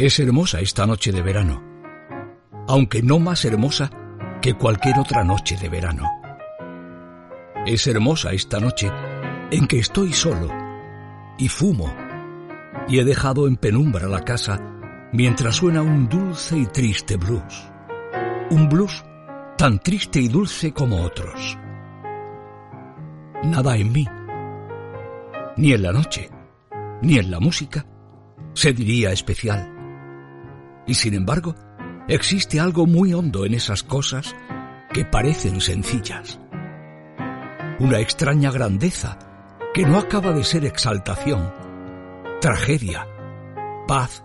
Es hermosa esta noche de verano, aunque no más hermosa que cualquier otra noche de verano. Es hermosa esta noche en que estoy solo y fumo y he dejado en penumbra la casa mientras suena un dulce y triste blues. Un blues tan triste y dulce como otros. Nada en mí, ni en la noche, ni en la música, se diría especial. Y sin embargo, existe algo muy hondo en esas cosas que parecen sencillas. Una extraña grandeza que no acaba de ser exaltación, tragedia, paz,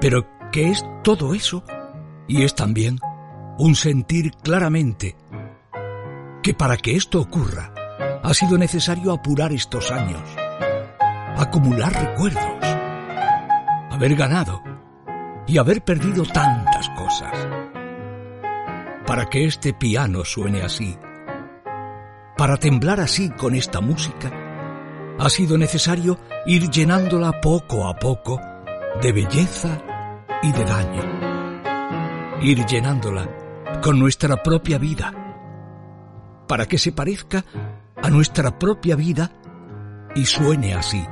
pero que es todo eso y es también un sentir claramente que para que esto ocurra ha sido necesario apurar estos años, acumular recuerdos, haber ganado, y haber perdido tantas cosas. Para que este piano suene así, para temblar así con esta música, ha sido necesario ir llenándola poco a poco de belleza y de daño. Ir llenándola con nuestra propia vida, para que se parezca a nuestra propia vida y suene así,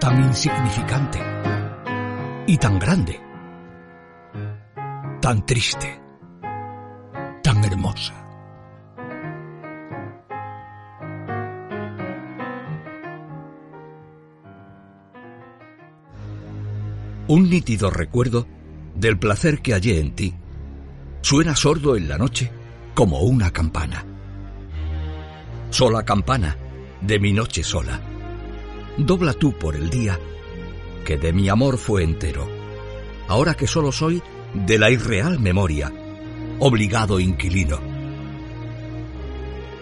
tan insignificante y tan grande, tan triste, tan hermosa. Un nítido recuerdo del placer que hallé en ti suena sordo en la noche como una campana. Sola campana de mi noche sola. Dobla tú por el día que de mi amor fue entero, ahora que solo soy de la irreal memoria, obligado inquilino.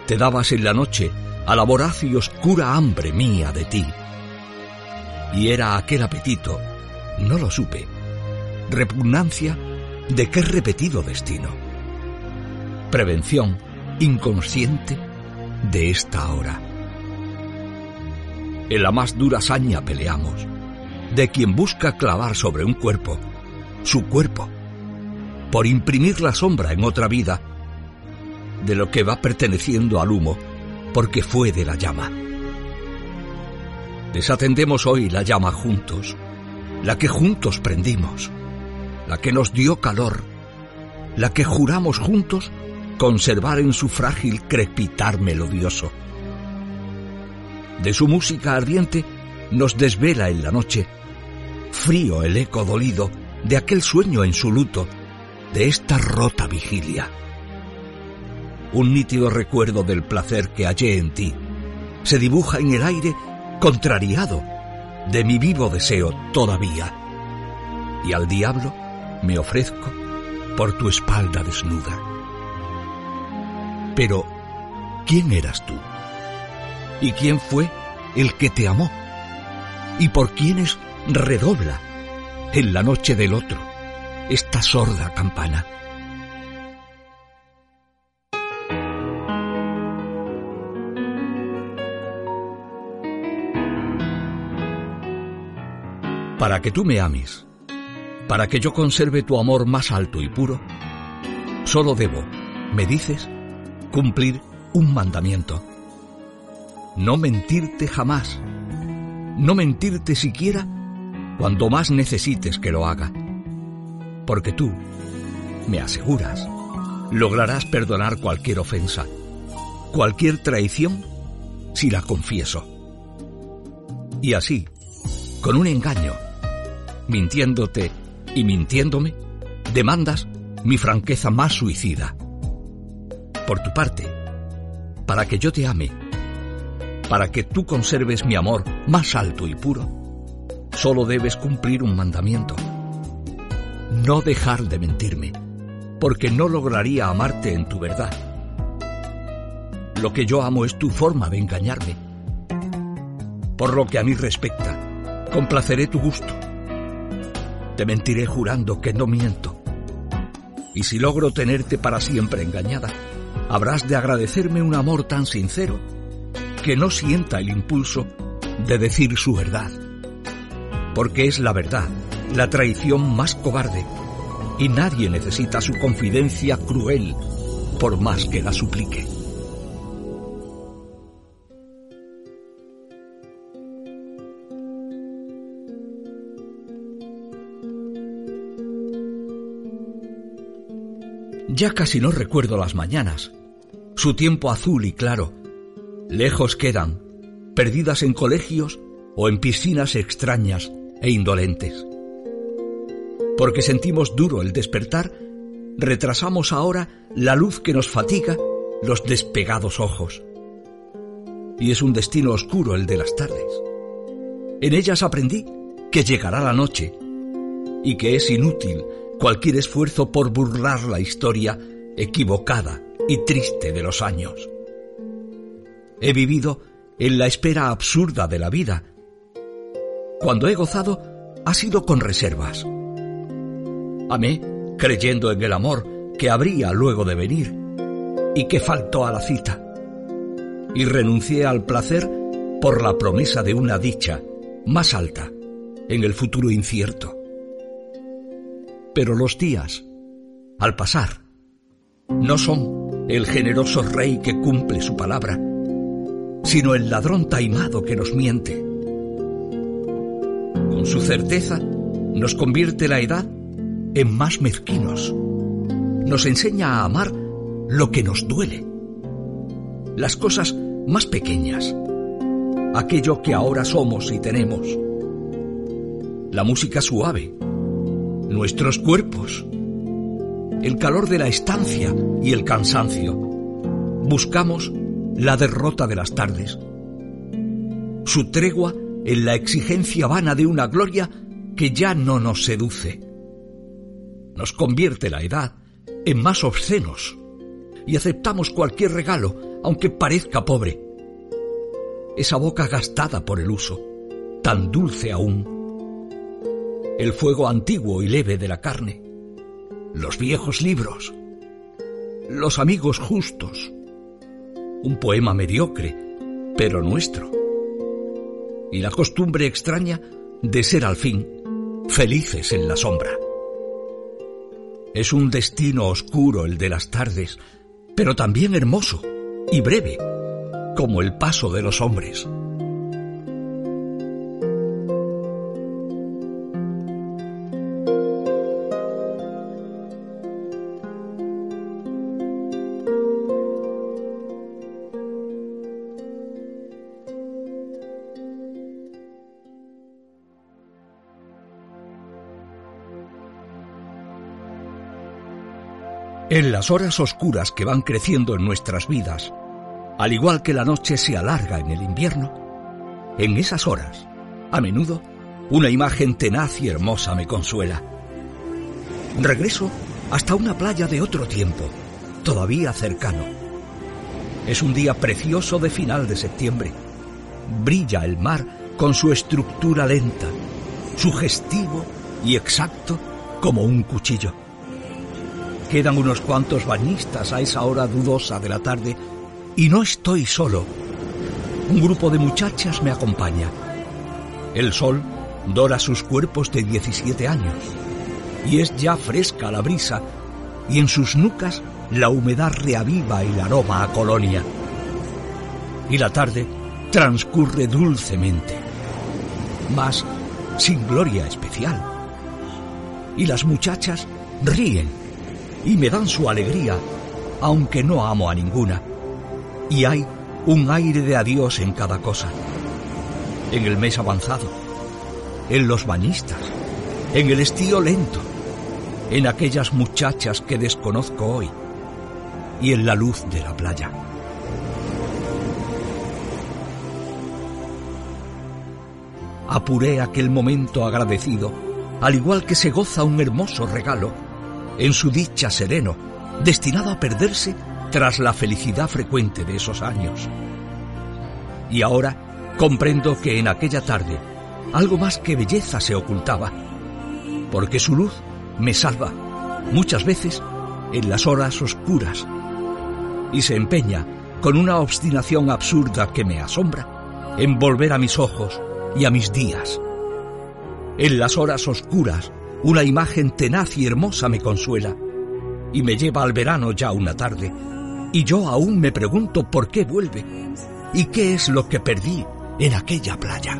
Te dabas en la noche a la voraz y oscura hambre mía de ti. Y era aquel apetito, no lo supe, repugnancia de qué repetido destino. Prevención inconsciente de esta hora. En la más dura saña peleamos de quien busca clavar sobre un cuerpo su cuerpo, por imprimir la sombra en otra vida de lo que va perteneciendo al humo porque fue de la llama. Desatendemos hoy la llama juntos, la que juntos prendimos, la que nos dio calor, la que juramos juntos conservar en su frágil crepitar melodioso. De su música ardiente nos desvela en la noche frío el eco dolido de aquel sueño en su luto, de esta rota vigilia. Un nítido recuerdo del placer que hallé en ti se dibuja en el aire contrariado de mi vivo deseo todavía. Y al diablo me ofrezco por tu espalda desnuda. Pero, ¿quién eras tú? ¿Y quién fue el que te amó? ¿Y por quiénes redobla en la noche del otro esta sorda campana. Para que tú me ames, para que yo conserve tu amor más alto y puro, solo debo, me dices, cumplir un mandamiento. No mentirte jamás, no mentirte siquiera cuando más necesites que lo haga. Porque tú, me aseguras, lograrás perdonar cualquier ofensa, cualquier traición, si la confieso. Y así, con un engaño, mintiéndote y mintiéndome, demandas mi franqueza más suicida. Por tu parte, para que yo te ame, para que tú conserves mi amor más alto y puro, solo debes cumplir un mandamiento. No dejar de mentirme, porque no lograría amarte en tu verdad. Lo que yo amo es tu forma de engañarme. Por lo que a mí respecta, complaceré tu gusto. Te mentiré jurando que no miento. Y si logro tenerte para siempre engañada, habrás de agradecerme un amor tan sincero que no sienta el impulso de decir su verdad. Porque es la verdad, la traición más cobarde, y nadie necesita su confidencia cruel por más que la suplique. Ya casi no recuerdo las mañanas, su tiempo azul y claro, lejos quedan, perdidas en colegios o en piscinas extrañas e indolentes. Porque sentimos duro el despertar, retrasamos ahora la luz que nos fatiga los despegados ojos. Y es un destino oscuro el de las tardes. En ellas aprendí que llegará la noche y que es inútil cualquier esfuerzo por burlar la historia equivocada y triste de los años. He vivido en la espera absurda de la vida. Cuando he gozado, ha sido con reservas. Amé creyendo en el amor que habría luego de venir y que faltó a la cita. Y renuncié al placer por la promesa de una dicha más alta en el futuro incierto. Pero los días, al pasar, no son el generoso rey que cumple su palabra, sino el ladrón taimado que nos miente. Su certeza nos convierte la edad en más mezquinos. Nos enseña a amar lo que nos duele. Las cosas más pequeñas. Aquello que ahora somos y tenemos. La música suave nuestros cuerpos, el calor de la estancia y el cansancio. Buscamos la derrota de las tardes, su tregua en la exigencia vana de una gloria que ya no nos seduce. Nos convierte la edad en más obscenos y aceptamos cualquier regalo, aunque parezca pobre. Esa boca gastada por el uso, tan dulce aún, el fuego antiguo y leve de la carne, los viejos libros, los amigos justos, un poema mediocre, pero nuestro, y la costumbre extraña de ser al fin felices en la sombra. Es un destino oscuro el de las tardes, pero también hermoso y breve, como el paso de los hombres. En las horas oscuras que van creciendo en nuestras vidas, al igual que la noche se alarga en el invierno, en esas horas, a menudo, una imagen tenaz y hermosa me consuela. Regreso hasta una playa de otro tiempo, todavía cercano. Es un día precioso de final de septiembre. Brilla el mar con su estructura lenta, sugestivo y exacto como un cuchillo. Quedan unos cuantos bañistas a esa hora dudosa de la tarde y no estoy solo. Un grupo de muchachas me acompaña. El sol dora sus cuerpos de 17 años y es ya fresca la brisa y en sus nucas la humedad reaviva el aroma a colonia. Y la tarde transcurre dulcemente, mas sin gloria especial. Y las muchachas ríen y me dan su alegría, aunque no amo a ninguna. Y hay un aire de adiós en cada cosa. En el mes avanzado, en los bañistas, en el estío lento, en aquellas muchachas que desconozco hoy y en la luz de la playa. apuré aquel momento agradecido, al igual que se goza un hermoso regalo, en su dicha sereno, destinado a perderse tras la felicidad frecuente de esos años. Y ahora comprendo que en aquella tarde algo más que belleza se ocultaba, porque su luz me salva muchas veces en las horas oscuras y se empeña, con una obstinación absurda que me asombra, en volver a mis ojos y a mis días. En las horas oscuras, una imagen tenaz y hermosa me consuela y me lleva al verano ya una tarde, y yo aún me pregunto por qué vuelve y qué es lo que perdí en aquella playa.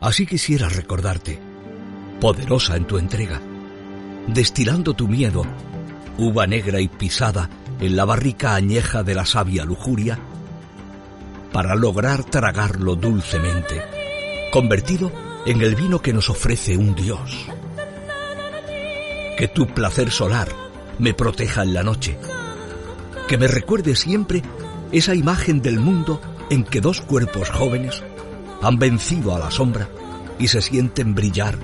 Así quisiera recordarte, poderosa en tu entrega, destilando tu miedo, uva negra y pisada en la barrica añeja de la sabia lujuria, para lograr tragarlo dulcemente, convertido en el vino que nos ofrece un Dios. Que tu placer solar me proteja en la noche, que me recuerde siempre esa imagen del mundo en que dos cuerpos jóvenes han vencido a la sombra y se sienten brillar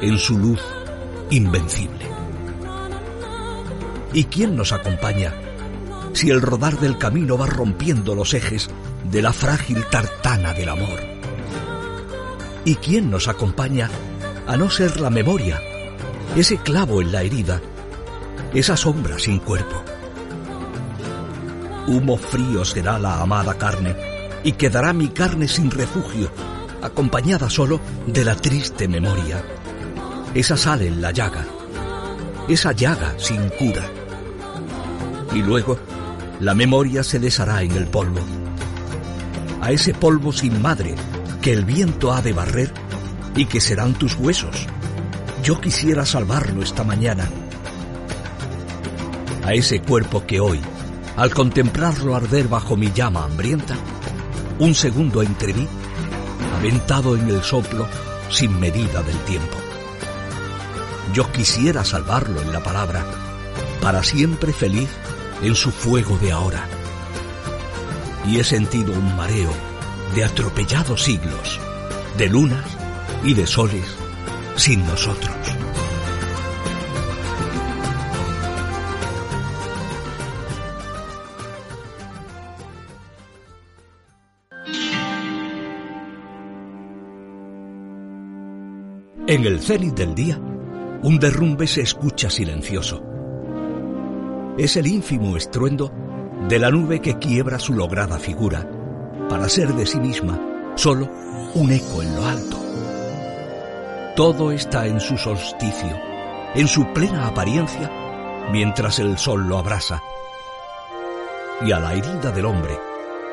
en su luz invencible. ¿Y quién nos acompaña si el rodar del camino va rompiendo los ejes de la frágil tartana del amor? ¿Y quién nos acompaña a no ser la memoria, ese clavo en la herida, esa sombra sin cuerpo? Humo frío será la amada carne y quedará mi carne sin refugio, acompañada solo de la triste memoria. Esa sal en la llaga, esa llaga sin cura. Y luego la memoria se deshará en el polvo. A ese polvo sin madre que el viento ha de barrer y que serán tus huesos. Yo quisiera salvarlo esta mañana. A ese cuerpo que hoy, al contemplarlo arder bajo mi llama hambrienta, un segundo entreví, aventado en el soplo sin medida del tiempo. Yo quisiera salvarlo en la palabra, para siempre feliz en su fuego de ahora. Y he sentido un mareo de atropellados siglos, de lunas y de soles sin nosotros. En el cenit del día, un derrumbe se escucha silencioso. Es el ínfimo estruendo de la nube que quiebra su lograda figura para ser de sí misma solo un eco en lo alto. Todo está en su solsticio, en su plena apariencia, mientras el sol lo abrasa. Y a la herida del hombre,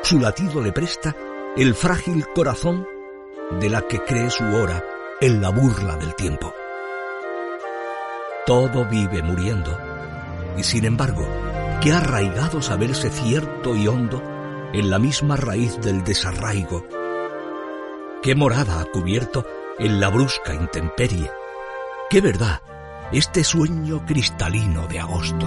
su latido le presta el frágil corazón de la que cree su hora en la burla del tiempo. Todo vive muriendo, y sin embargo, qué arraigado saberse cierto y hondo en la misma raíz del desarraigo. Qué morada ha cubierto en la brusca intemperie. Qué verdad este sueño cristalino de agosto.